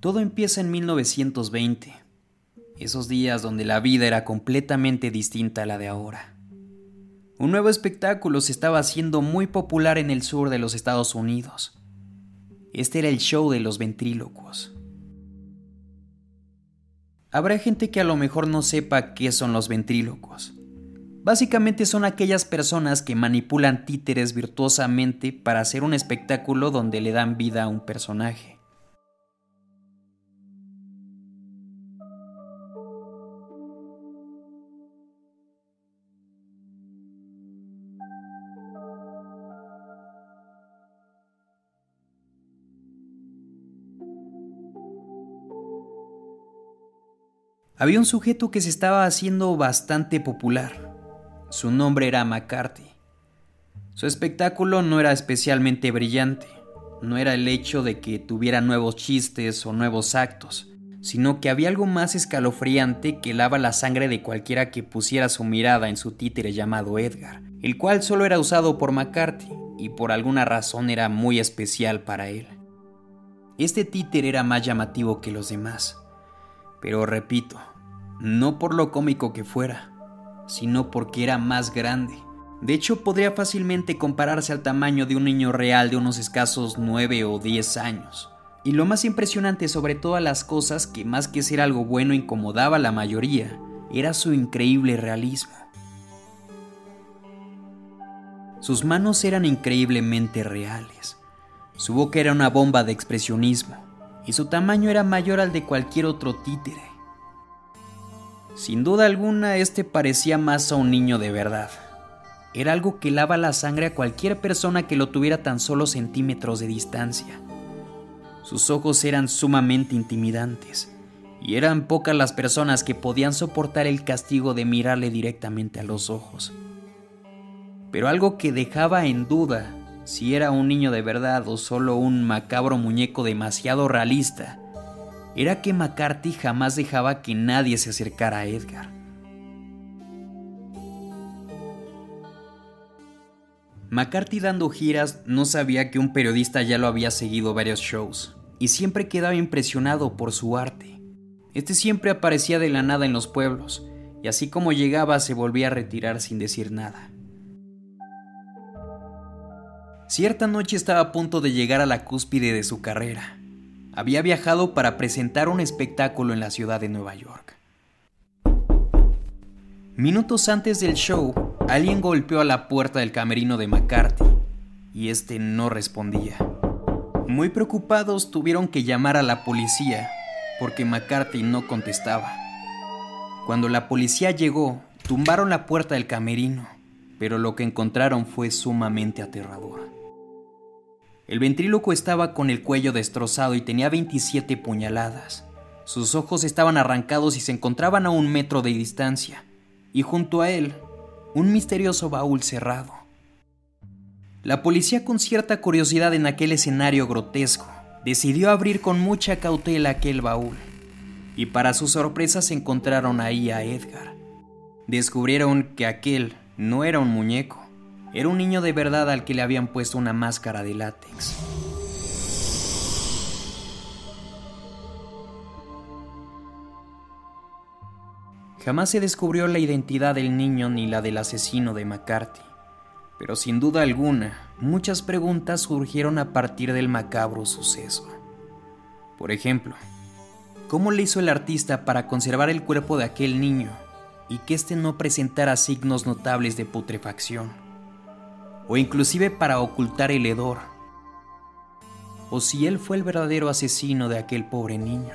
Todo empieza en 1920, esos días donde la vida era completamente distinta a la de ahora. Un nuevo espectáculo se estaba haciendo muy popular en el sur de los Estados Unidos. Este era el show de los ventrílocos. Habrá gente que a lo mejor no sepa qué son los ventrílocos. Básicamente son aquellas personas que manipulan títeres virtuosamente para hacer un espectáculo donde le dan vida a un personaje. Había un sujeto que se estaba haciendo bastante popular. Su nombre era McCarthy. Su espectáculo no era especialmente brillante, no era el hecho de que tuviera nuevos chistes o nuevos actos, sino que había algo más escalofriante que lava la sangre de cualquiera que pusiera su mirada en su títere llamado Edgar, el cual solo era usado por McCarthy y por alguna razón era muy especial para él. Este títere era más llamativo que los demás, pero repito, no por lo cómico que fuera, sino porque era más grande. De hecho, podría fácilmente compararse al tamaño de un niño real de unos escasos 9 o 10 años. Y lo más impresionante sobre todas las cosas que más que ser algo bueno incomodaba a la mayoría, era su increíble realismo. Sus manos eran increíblemente reales. Su boca era una bomba de expresionismo, y su tamaño era mayor al de cualquier otro títere. Sin duda alguna, este parecía más a un niño de verdad. Era algo que lava la sangre a cualquier persona que lo tuviera tan solo centímetros de distancia. Sus ojos eran sumamente intimidantes, y eran pocas las personas que podían soportar el castigo de mirarle directamente a los ojos. Pero algo que dejaba en duda si era un niño de verdad o solo un macabro muñeco demasiado realista era que McCarthy jamás dejaba que nadie se acercara a Edgar. McCarthy dando giras no sabía que un periodista ya lo había seguido varios shows y siempre quedaba impresionado por su arte. Este siempre aparecía de la nada en los pueblos y así como llegaba se volvía a retirar sin decir nada. Cierta noche estaba a punto de llegar a la cúspide de su carrera había viajado para presentar un espectáculo en la ciudad de Nueva York. Minutos antes del show, alguien golpeó a la puerta del camerino de McCarthy y este no respondía. Muy preocupados tuvieron que llamar a la policía porque McCarthy no contestaba. Cuando la policía llegó, tumbaron la puerta del camerino, pero lo que encontraron fue sumamente aterrador. El ventríloco estaba con el cuello destrozado y tenía 27 puñaladas. Sus ojos estaban arrancados y se encontraban a un metro de distancia, y junto a él, un misterioso baúl cerrado. La policía, con cierta curiosidad en aquel escenario grotesco, decidió abrir con mucha cautela aquel baúl, y para su sorpresa se encontraron ahí a Edgar. Descubrieron que aquel no era un muñeco, era un niño de verdad al que le habían puesto una máscara de látex. Jamás se descubrió la identidad del niño ni la del asesino de McCarthy, pero sin duda alguna, muchas preguntas surgieron a partir del macabro suceso. Por ejemplo, ¿cómo le hizo el artista para conservar el cuerpo de aquel niño y que éste no presentara signos notables de putrefacción? O inclusive para ocultar el hedor, o si él fue el verdadero asesino de aquel pobre niño.